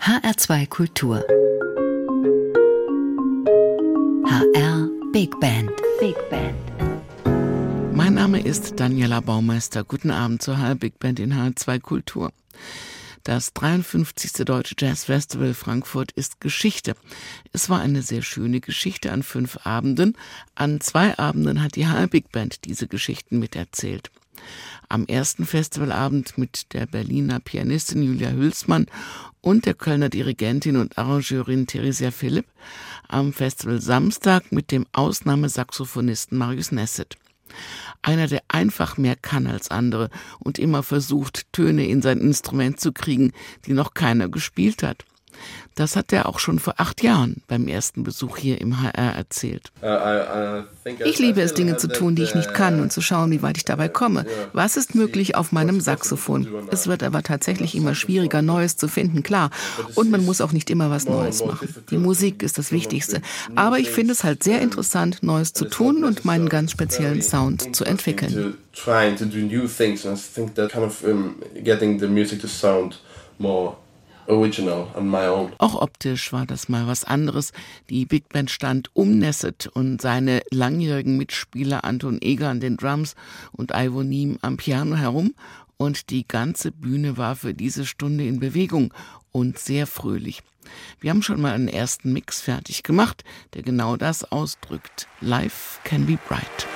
HR2 Kultur. HR Big Band. Big Band. Mein Name ist Daniela Baumeister. Guten Abend zur HR Big Band in HR2 Kultur. Das 53. Deutsche Jazz Festival Frankfurt ist Geschichte. Es war eine sehr schöne Geschichte an fünf Abenden. An zwei Abenden hat die HR Big Band diese Geschichten miterzählt. Am ersten Festivalabend mit der Berliner Pianistin Julia Hülsmann und der Kölner Dirigentin und Arrangeurin Theresia Philipp. Am Festival Samstag mit dem Ausnahmesaxophonisten Marius Nesset. Einer, der einfach mehr kann als andere und immer versucht, Töne in sein Instrument zu kriegen, die noch keiner gespielt hat. Das hat er auch schon vor acht Jahren beim ersten Besuch hier im HR erzählt. Uh, ich liebe es, Dinge zu tun, die ich nicht kann und zu schauen, wie weit ich dabei komme. Was ist möglich auf meinem Saxophon? Es wird aber tatsächlich immer schwieriger, Neues zu finden, klar. Und man muss auch nicht immer was Neues machen. Die Musik ist das Wichtigste. Aber ich finde es halt sehr interessant, Neues zu tun und meinen ganz speziellen Sound zu entwickeln. Trying to do new things and I think that kind of um, getting the music to sound more original on my own. Auch optisch war das mal was anderes. Die Big Band stand um Nesset und seine langjährigen Mitspieler Anton Eger an den Drums und Ivo Niem am Piano herum und die ganze Bühne war für diese Stunde in Bewegung und sehr fröhlich. Wir haben schon mal einen ersten Mix fertig gemacht, der genau das ausdrückt. Life can be bright.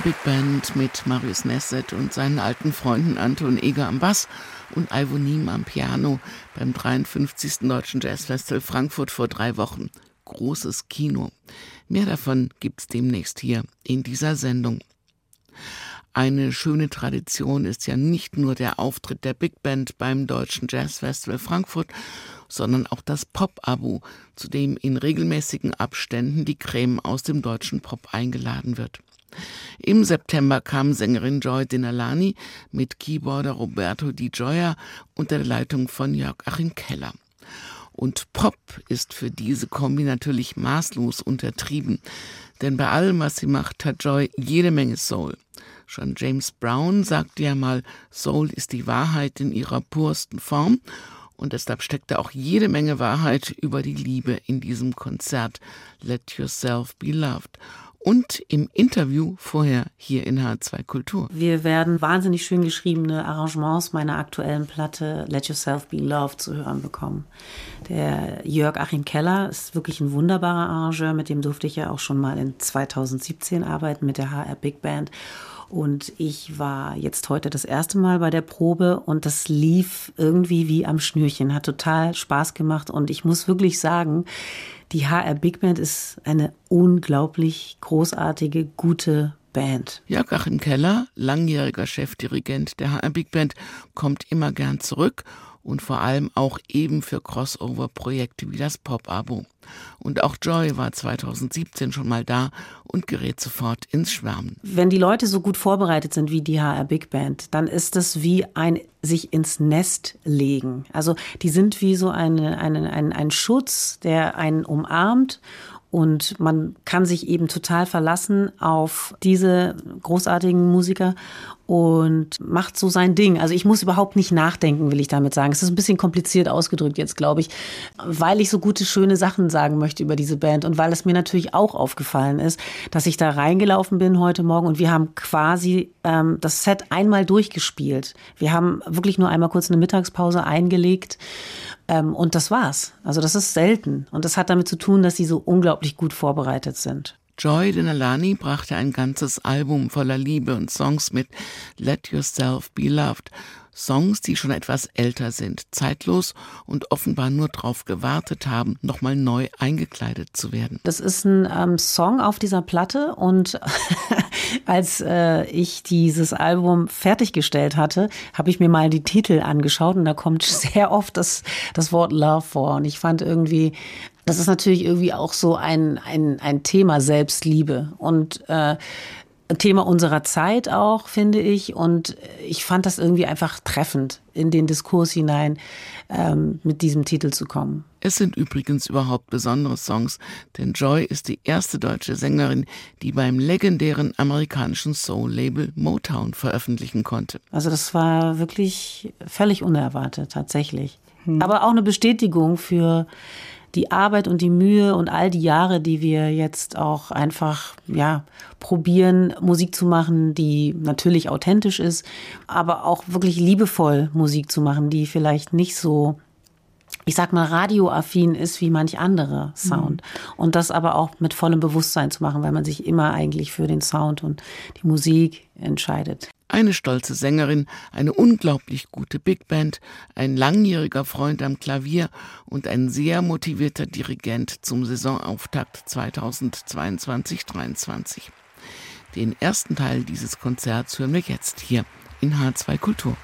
Big Band mit Marius Nesset und seinen alten Freunden Anton Eger am Bass und Ivo Niem am Piano beim 53. Deutschen Jazzfestival Frankfurt vor drei Wochen. Großes Kino. Mehr davon gibt's demnächst hier in dieser Sendung. Eine schöne Tradition ist ja nicht nur der Auftritt der Big Band beim Deutschen Jazzfestival Frankfurt, sondern auch das Pop-Abo, zu dem in regelmäßigen Abständen die Creme aus dem deutschen Pop eingeladen wird. Im September kam Sängerin Joy Dinalani mit Keyboarder Roberto Di Gioia unter der Leitung von Jörg Achim Keller. Und Pop ist für diese Kombi natürlich maßlos untertrieben, denn bei allem, was sie macht, hat Joy jede Menge Soul. Schon James Brown sagte ja mal, Soul ist die Wahrheit in ihrer pursten Form und deshalb steckte auch jede Menge Wahrheit über die Liebe in diesem Konzert Let Yourself Be Loved und im Interview vorher hier in H2 Kultur. Wir werden wahnsinnig schön geschriebene Arrangements meiner aktuellen Platte Let Yourself Be Loved zu hören bekommen. Der Jörg Achim Keller ist wirklich ein wunderbarer Arrangeur, mit dem durfte ich ja auch schon mal in 2017 arbeiten mit der HR Big Band. Und ich war jetzt heute das erste Mal bei der Probe und das lief irgendwie wie am Schnürchen, hat total Spaß gemacht und ich muss wirklich sagen, die HR Big Band ist eine unglaublich großartige, gute Band. Jörg Achim Keller, langjähriger Chefdirigent der HR Big Band, kommt immer gern zurück und vor allem auch eben für Crossover-Projekte wie das Pop-Abo. Und auch Joy war 2017 schon mal da und gerät sofort ins Schwärmen. Wenn die Leute so gut vorbereitet sind wie die HR Big Band, dann ist das wie ein sich ins Nest legen. Also die sind wie so eine, eine, ein, ein Schutz, der einen umarmt und man kann sich eben total verlassen auf diese großartigen Musiker und macht so sein Ding. Also ich muss überhaupt nicht nachdenken, will ich damit sagen. Es ist ein bisschen kompliziert ausgedrückt jetzt, glaube ich, weil ich so gute, schöne Sachen sagen möchte über diese Band und weil es mir natürlich auch aufgefallen ist, dass ich da reingelaufen bin heute Morgen und wir haben quasi ähm, das Set einmal durchgespielt. Wir haben wirklich nur einmal kurz eine Mittagspause eingelegt ähm, und das war's. Also das ist selten. Und das hat damit zu tun, dass sie so unglaublich gut vorbereitet sind. Joy Denalani brachte ein ganzes Album voller Liebe und Songs mit Let Yourself Be Loved. Songs, die schon etwas älter sind, zeitlos und offenbar nur darauf gewartet haben, nochmal neu eingekleidet zu werden. Das ist ein ähm, Song auf dieser Platte und als äh, ich dieses Album fertiggestellt hatte, habe ich mir mal die Titel angeschaut und da kommt sehr oft das, das Wort Love vor und ich fand irgendwie, das ist natürlich irgendwie auch so ein, ein, ein Thema Selbstliebe und äh, Thema unserer Zeit auch, finde ich. Und ich fand das irgendwie einfach treffend, in den Diskurs hinein ähm, mit diesem Titel zu kommen. Es sind übrigens überhaupt besondere Songs, denn Joy ist die erste deutsche Sängerin, die beim legendären amerikanischen Soul-Label Motown veröffentlichen konnte. Also das war wirklich völlig unerwartet, tatsächlich. Hm. Aber auch eine Bestätigung für die Arbeit und die Mühe und all die Jahre, die wir jetzt auch einfach, ja, probieren, Musik zu machen, die natürlich authentisch ist, aber auch wirklich liebevoll Musik zu machen, die vielleicht nicht so ich sag mal, radioaffin ist wie manch andere Sound. Mhm. Und das aber auch mit vollem Bewusstsein zu machen, weil man sich immer eigentlich für den Sound und die Musik entscheidet. Eine stolze Sängerin, eine unglaublich gute Big Band, ein langjähriger Freund am Klavier und ein sehr motivierter Dirigent zum Saisonauftakt 2022-23. Den ersten Teil dieses Konzerts hören wir jetzt hier in H2 Kultur.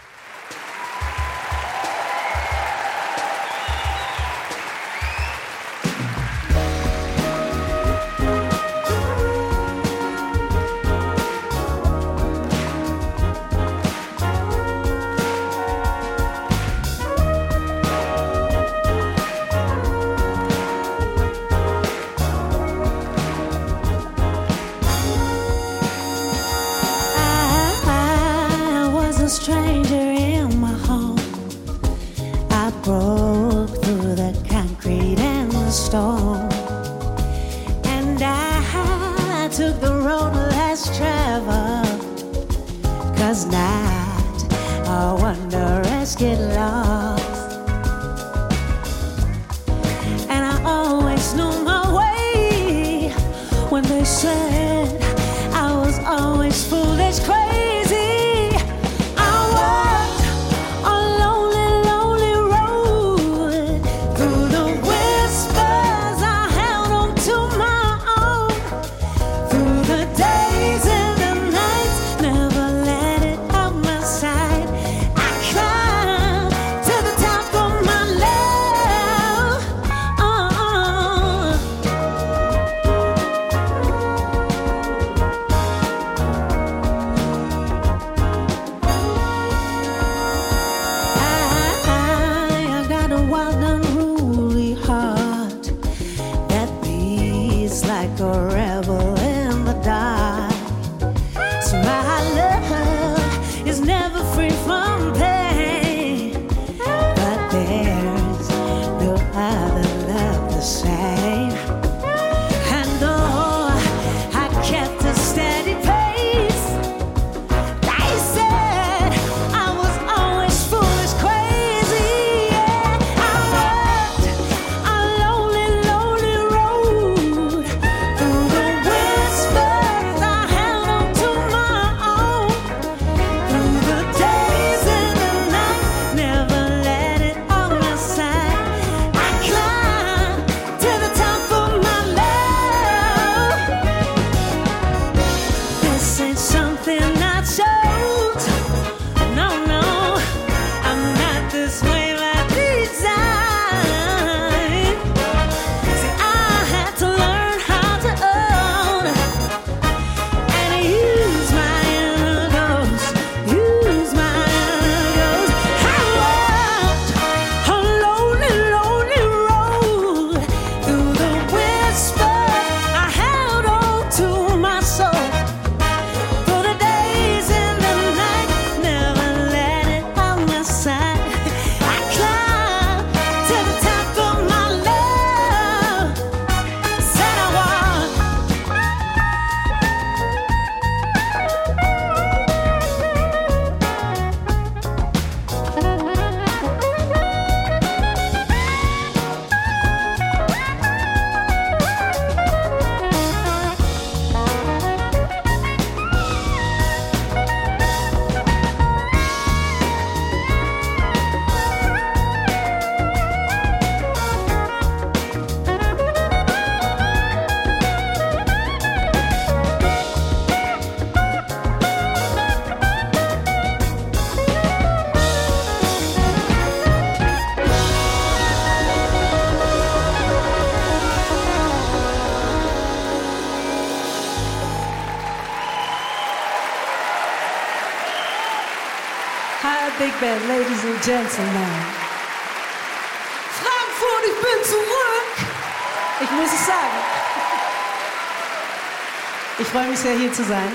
Sehr, hier zu sein.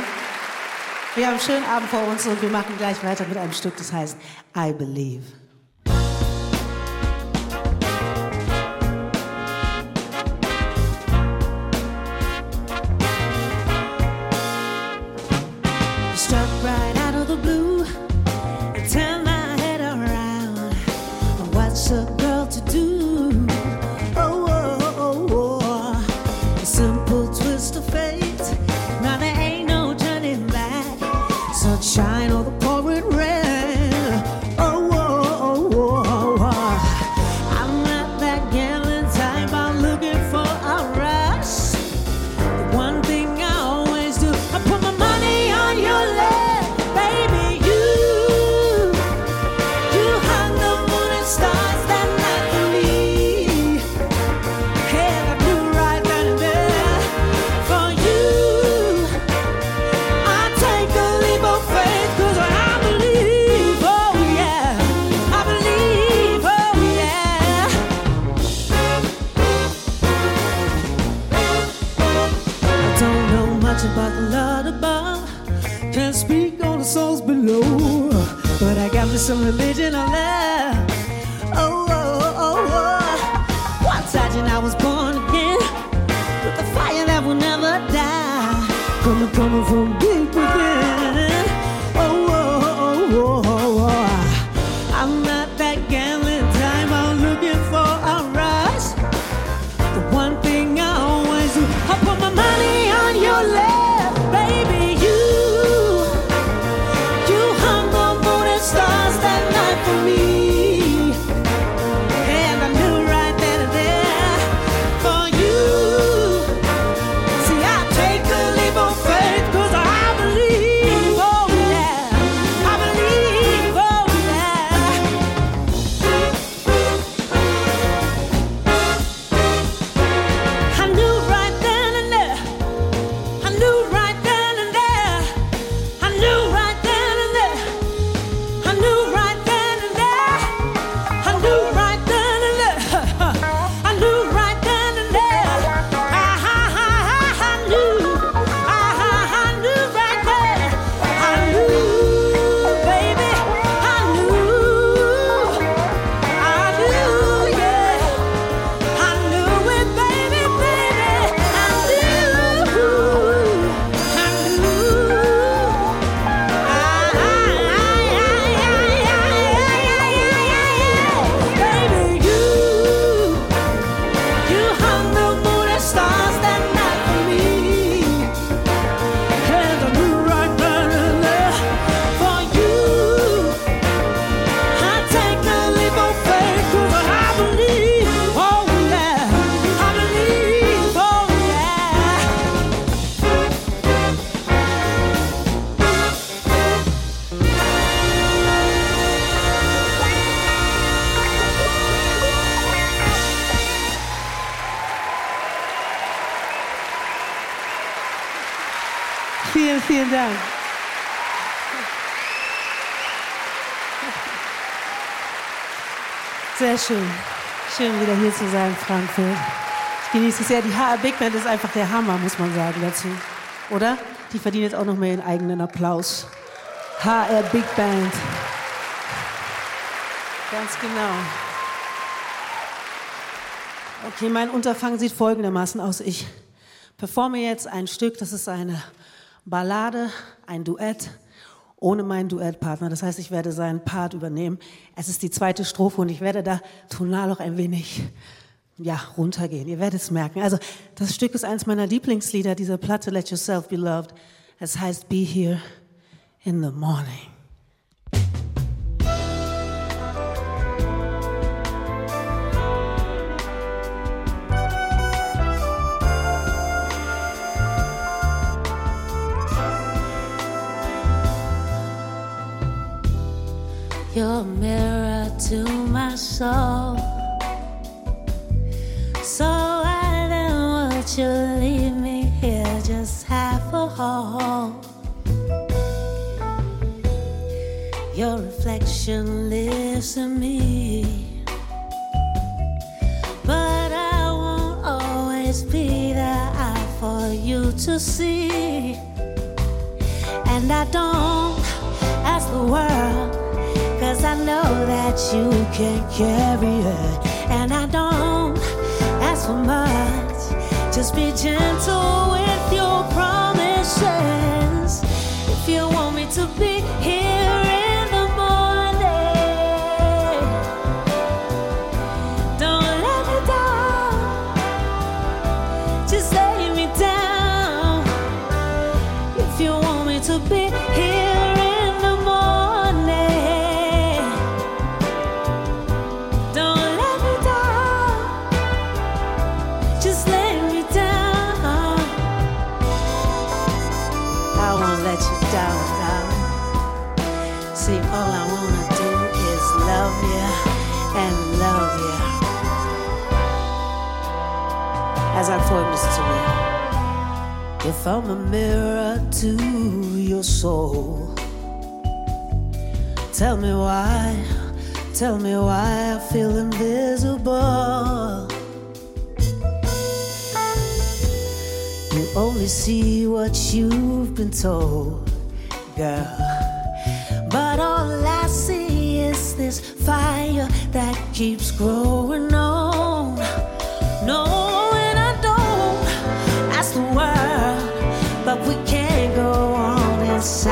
Wir haben einen schönen Abend vor uns und wir machen gleich weiter mit einem Stück, das heißt I Believe. Schön. Schön, wieder hier zu sein, Frankfurt. Ich genieße es sehr. Die HR Big Band ist einfach der Hammer, muss man sagen dazu. Oder? Die verdienen jetzt auch noch mehr ihren eigenen Applaus. HR Big Band. Ganz genau. Okay, mein Unterfangen sieht folgendermaßen aus. Ich performe jetzt ein Stück, das ist eine Ballade, ein Duett ohne meinen Duettpartner. Das heißt, ich werde seinen Part übernehmen. Es ist die zweite Strophe und ich werde da tonal auch ein wenig ja, runtergehen. Ihr werdet es merken. Also, das Stück ist eines meiner Lieblingslieder dieser Platte, Let Yourself Be Loved. Es heißt Be Here in the Morning. Your a mirror to my soul. So I then want you leave me here just half a hole? Your reflection lives in me. But I won't always be there eye for you to see. And I don't ask the world Cause I know that you can carry it, And I don't ask for much. Just be gentle with your promises. If you want me to be. I'm a mirror to your soul. Tell me why, tell me why I feel invisible. You only see what you've been told, girl. But all I see is this fire that keeps growing on. coração.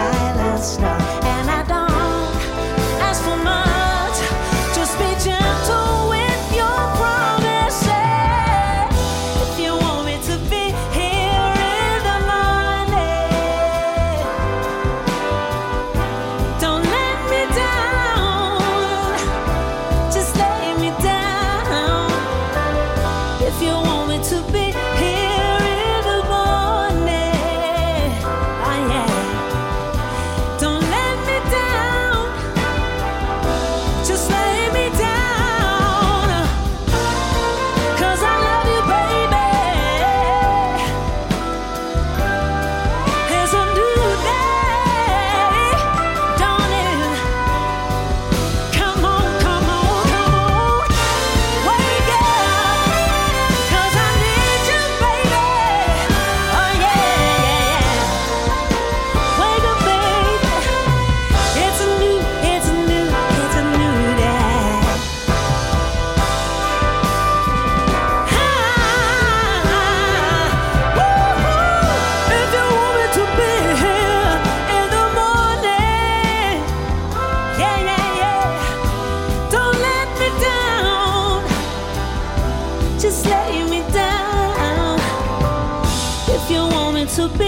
to be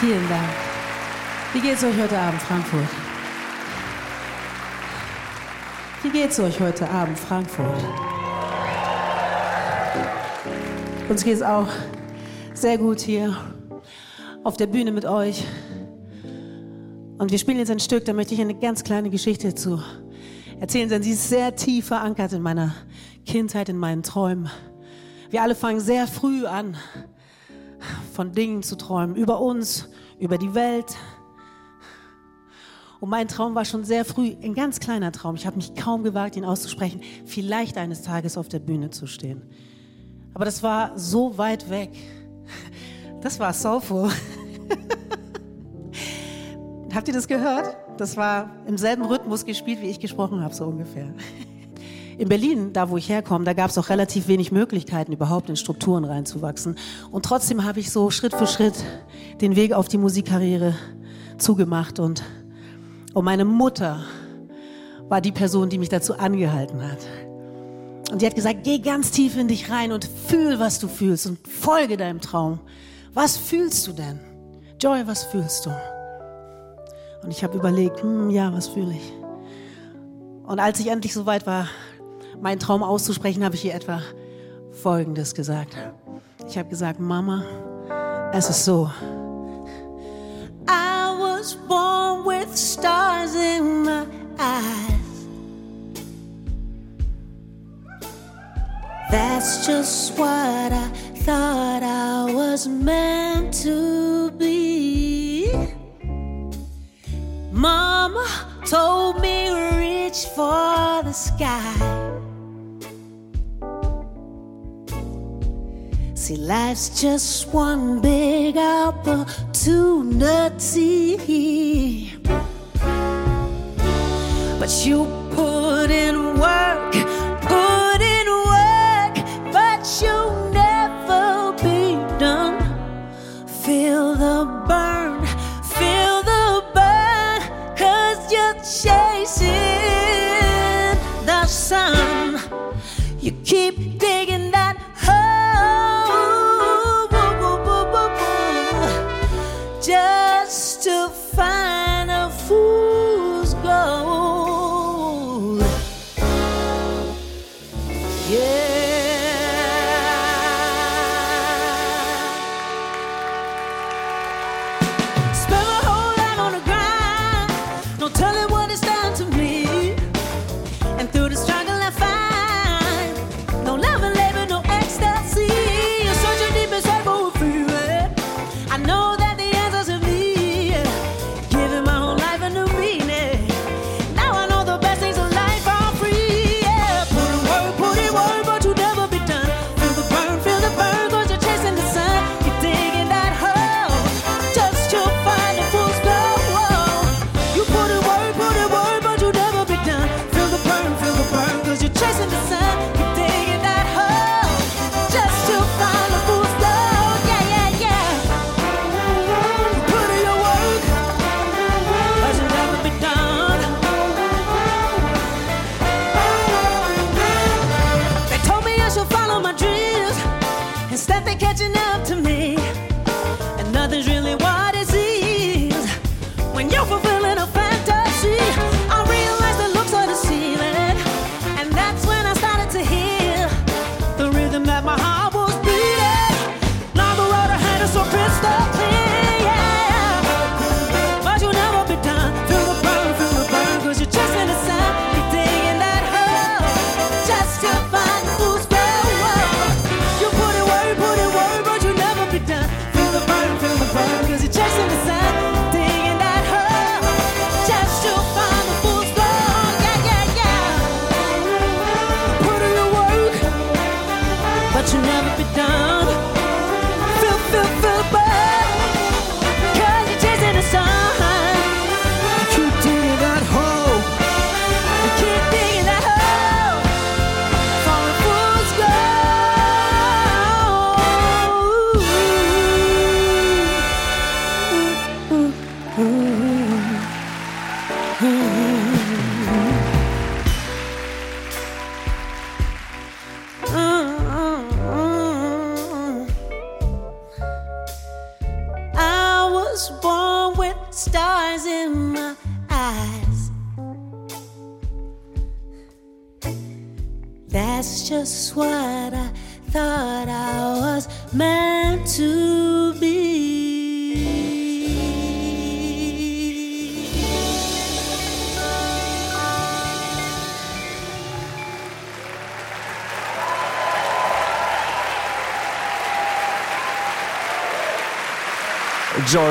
Vielen Dank. Wie geht's euch heute Abend, Frankfurt? Wie geht's euch heute Abend, Frankfurt? Uns geht's auch sehr gut hier auf der Bühne mit euch. Und wir spielen jetzt ein Stück, da möchte ich eine ganz kleine Geschichte zu erzählen, denn sie ist sehr tief verankert in meiner Kindheit, in meinen Träumen. Wir alle fangen sehr früh an, von Dingen zu träumen, über uns, über die Welt. Und mein Traum war schon sehr früh ein ganz kleiner Traum. Ich habe mich kaum gewagt, ihn auszusprechen, vielleicht eines Tages auf der Bühne zu stehen. Aber das war so weit weg. Das war Soulful. Habt ihr das gehört? Das war im selben Rhythmus gespielt, wie ich gesprochen habe, so ungefähr. In Berlin, da wo ich herkomme, da gab es auch relativ wenig Möglichkeiten, überhaupt in Strukturen reinzuwachsen. Und trotzdem habe ich so Schritt für Schritt den Weg auf die Musikkarriere zugemacht. Und, und meine Mutter war die Person, die mich dazu angehalten hat. Und die hat gesagt, geh ganz tief in dich rein und fühl, was du fühlst und folge deinem Traum. Was fühlst du denn? Joy, was fühlst du? Und ich habe überlegt, hm, ja, was fühle ich? Und als ich endlich soweit war, meinen Traum auszusprechen, habe ich ihr etwa Folgendes gesagt. Ich habe gesagt, Mama, es ist so. I was born with stars in my eyes. That's just what I thought I was meant to be. Mama told me reach for the sky. See, life's just one big opportunity. But you put in work, keep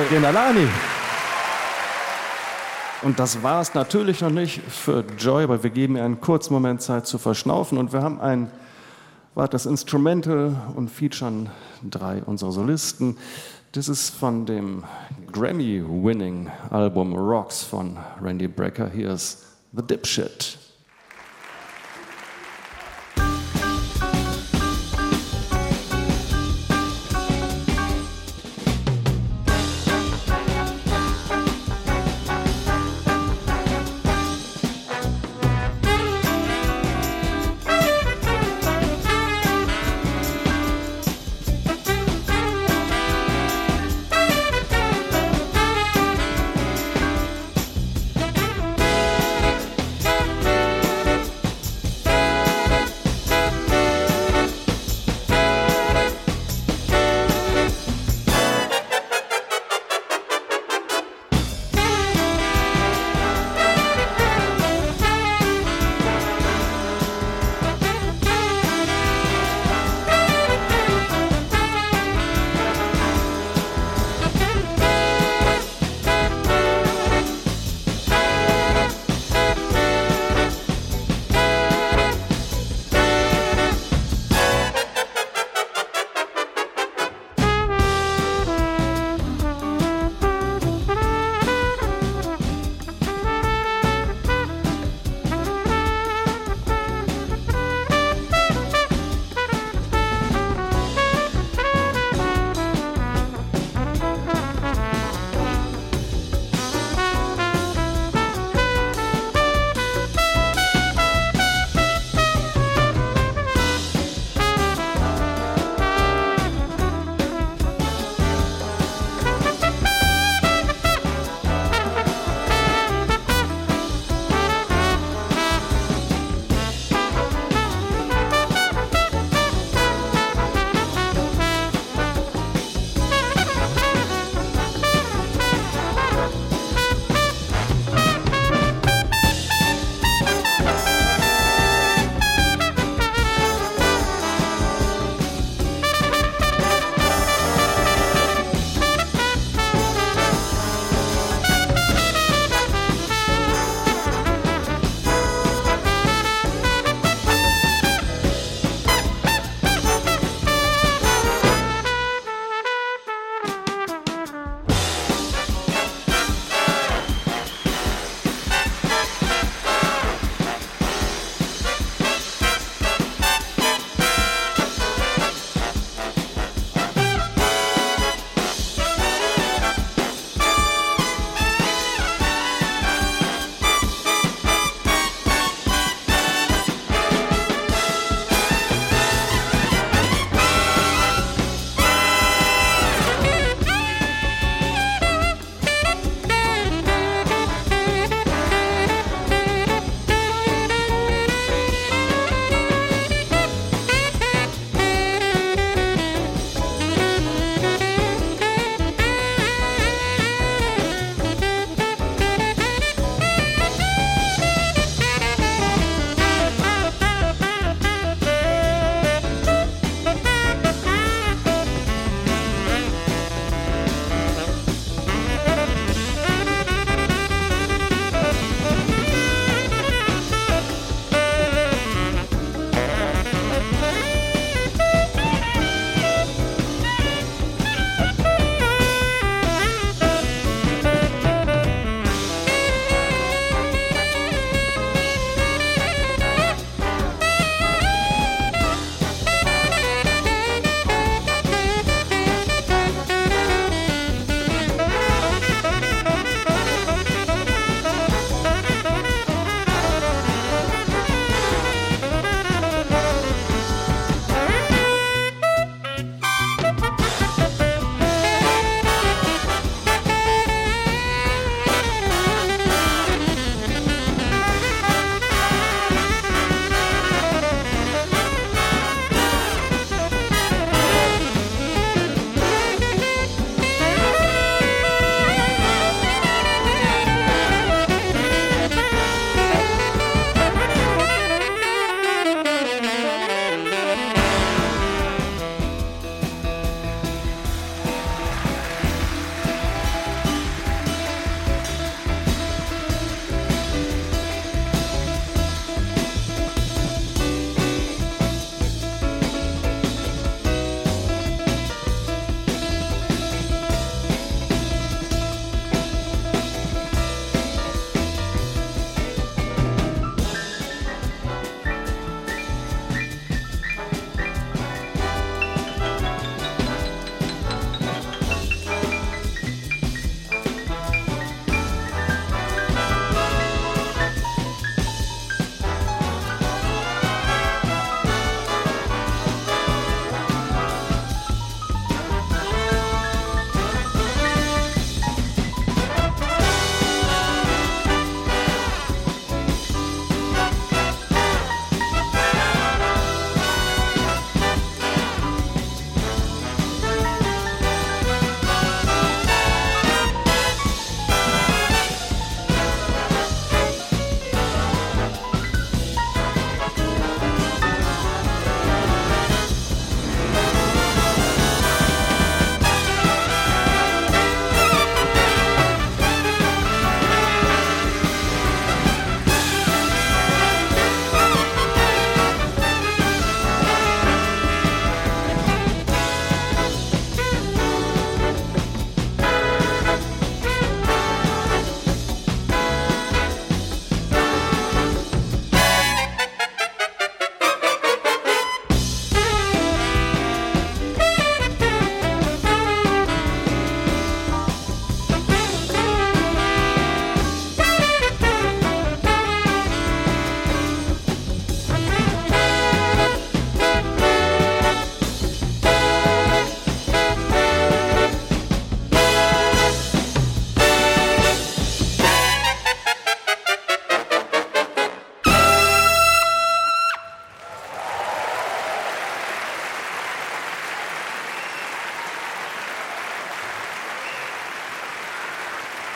Joy Renalani. Und das war es natürlich noch nicht für Joy, aber wir geben ihr einen kurzen Moment Zeit zu verschnaufen und wir haben ein weiteres Instrumental und featuren drei unserer Solisten. Das ist von dem Grammy-winning Album Rocks von Randy Brecker. Hier ist The Dipshit.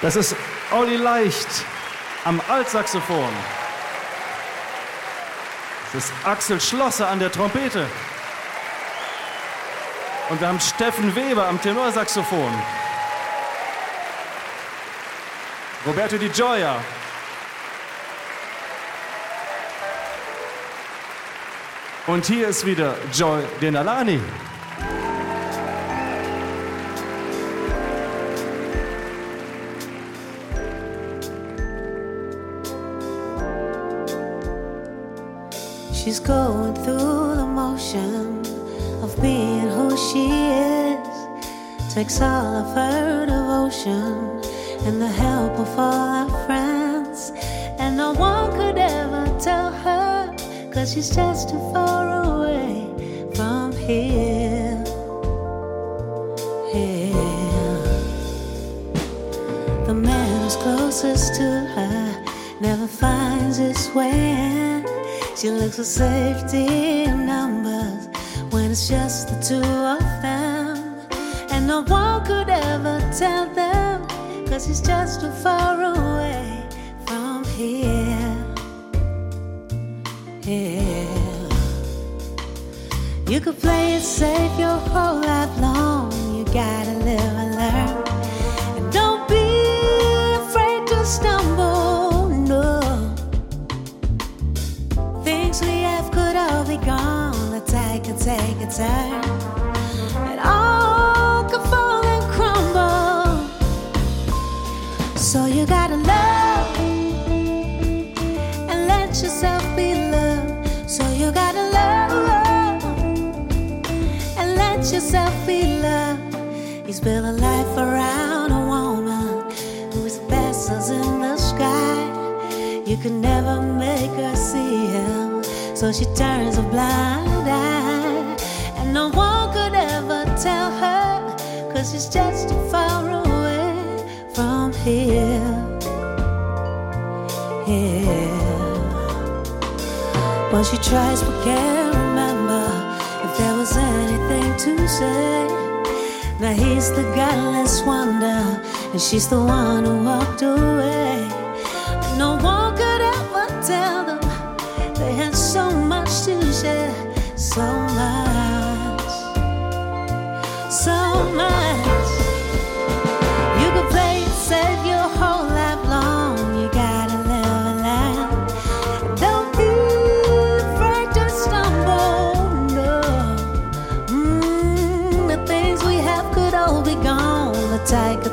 Das ist Olli Leicht am Altsaxophon. Das ist Axel Schlosser an der Trompete. Und wir haben Steffen Weber am Tenorsaxophon. Roberto Di Gioia. Und hier ist wieder Joy Denalani. She's going through the motion of being who she is. Takes all of her devotion and the help of all her friends. And no one could ever tell her, cause she's just too far away from here. Here. The man who's closest to her never finds his way in. She looks for safety in numbers when it's just the two of them. And no one could ever tell them, cause he's just too far away from here. Here. You could play it safe your whole life long. All could fall and crumble. So you gotta love and let yourself be loved. So you gotta love and let yourself be loved. A life around a woman vessels in the sky. You can never make her see him, so she turns a blind no one could ever tell her, cause she's just too far away from here. Here. But she tries but can't remember if there was anything to say. Now he's the godless wonder, and she's the one who walked away.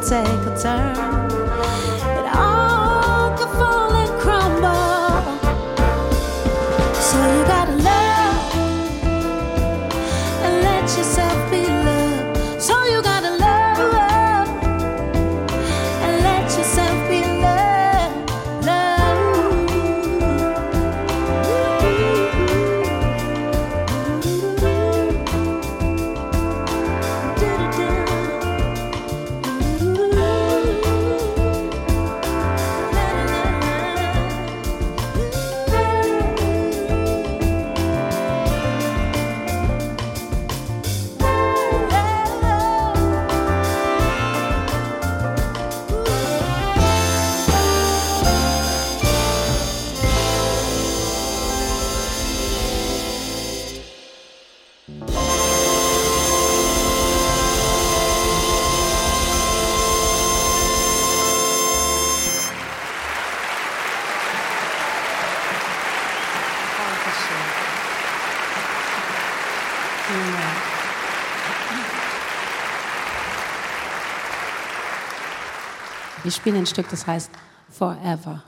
say. Wir spielen ein Stück, das heißt Forever.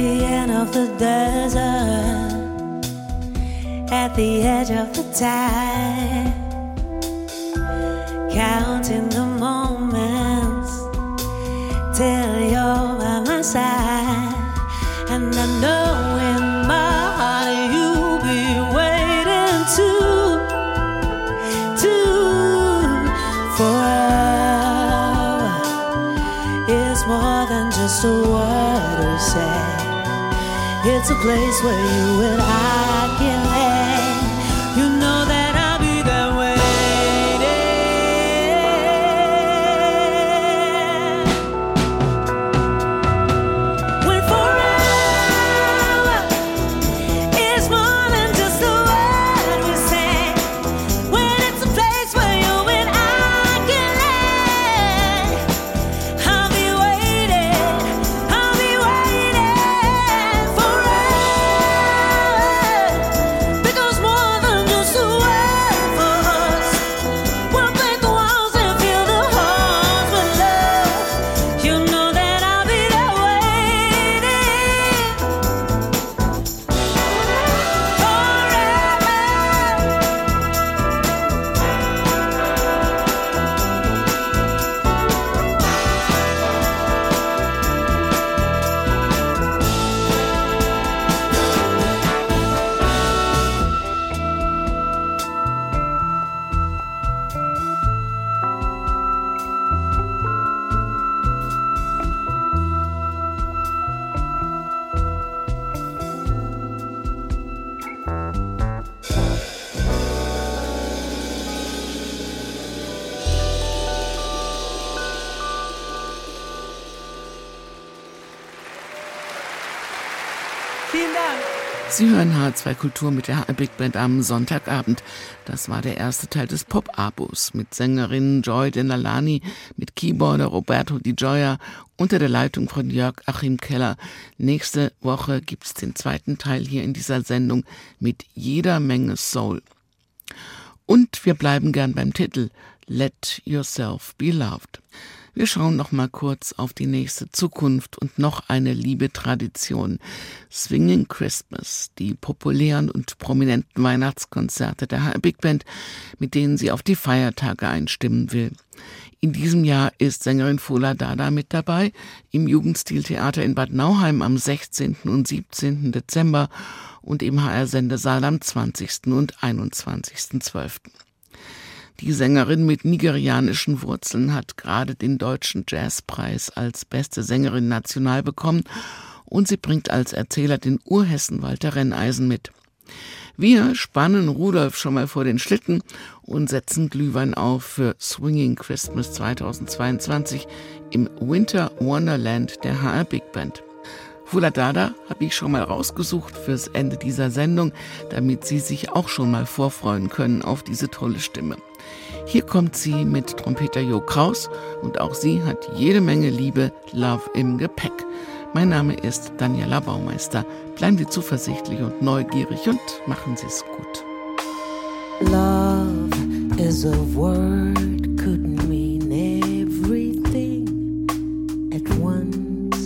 the end of the desert, at the edge of the tide. a place where you and I Sie hören H2 Kultur mit der Big Band am Sonntagabend. Das war der erste Teil des Pop-Abos mit Sängerin Joy Denalani, mit Keyboarder Roberto Di Gioia unter der Leitung von Jörg Achim Keller. Nächste Woche gibt's den zweiten Teil hier in dieser Sendung mit jeder Menge Soul. Und wir bleiben gern beim Titel Let Yourself Be Loved. Wir schauen noch mal kurz auf die nächste Zukunft und noch eine liebe Tradition. Swinging Christmas, die populären und prominenten Weihnachtskonzerte der Big Band, mit denen sie auf die Feiertage einstimmen will. In diesem Jahr ist Sängerin Fola Dada mit dabei im Jugendstiltheater in Bad Nauheim am 16. und 17. Dezember und im HR-Sendesaal am 20. und 21.12. Die Sängerin mit nigerianischen Wurzeln hat gerade den Deutschen Jazzpreis als beste Sängerin national bekommen und sie bringt als Erzähler den Urhessen Walter Renneisen mit. Wir spannen Rudolf schon mal vor den Schlitten und setzen Glühwein auf für Swinging Christmas 2022 im Winter Wonderland der HR Big Band. Fuladada habe ich schon mal rausgesucht fürs Ende dieser Sendung, damit Sie sich auch schon mal vorfreuen können auf diese tolle Stimme. Hier kommt sie mit Trompeter Jo Kraus und auch sie hat jede Menge Liebe, Love im Gepäck. Mein Name ist Daniela Baumeister. Bleiben Sie zuversichtlich und neugierig und machen Sie es gut. Love is a word, could mean everything at once.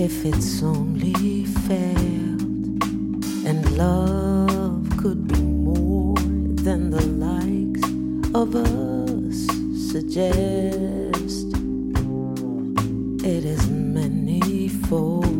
If it's only felt, and love of us suggest. It is manifold, and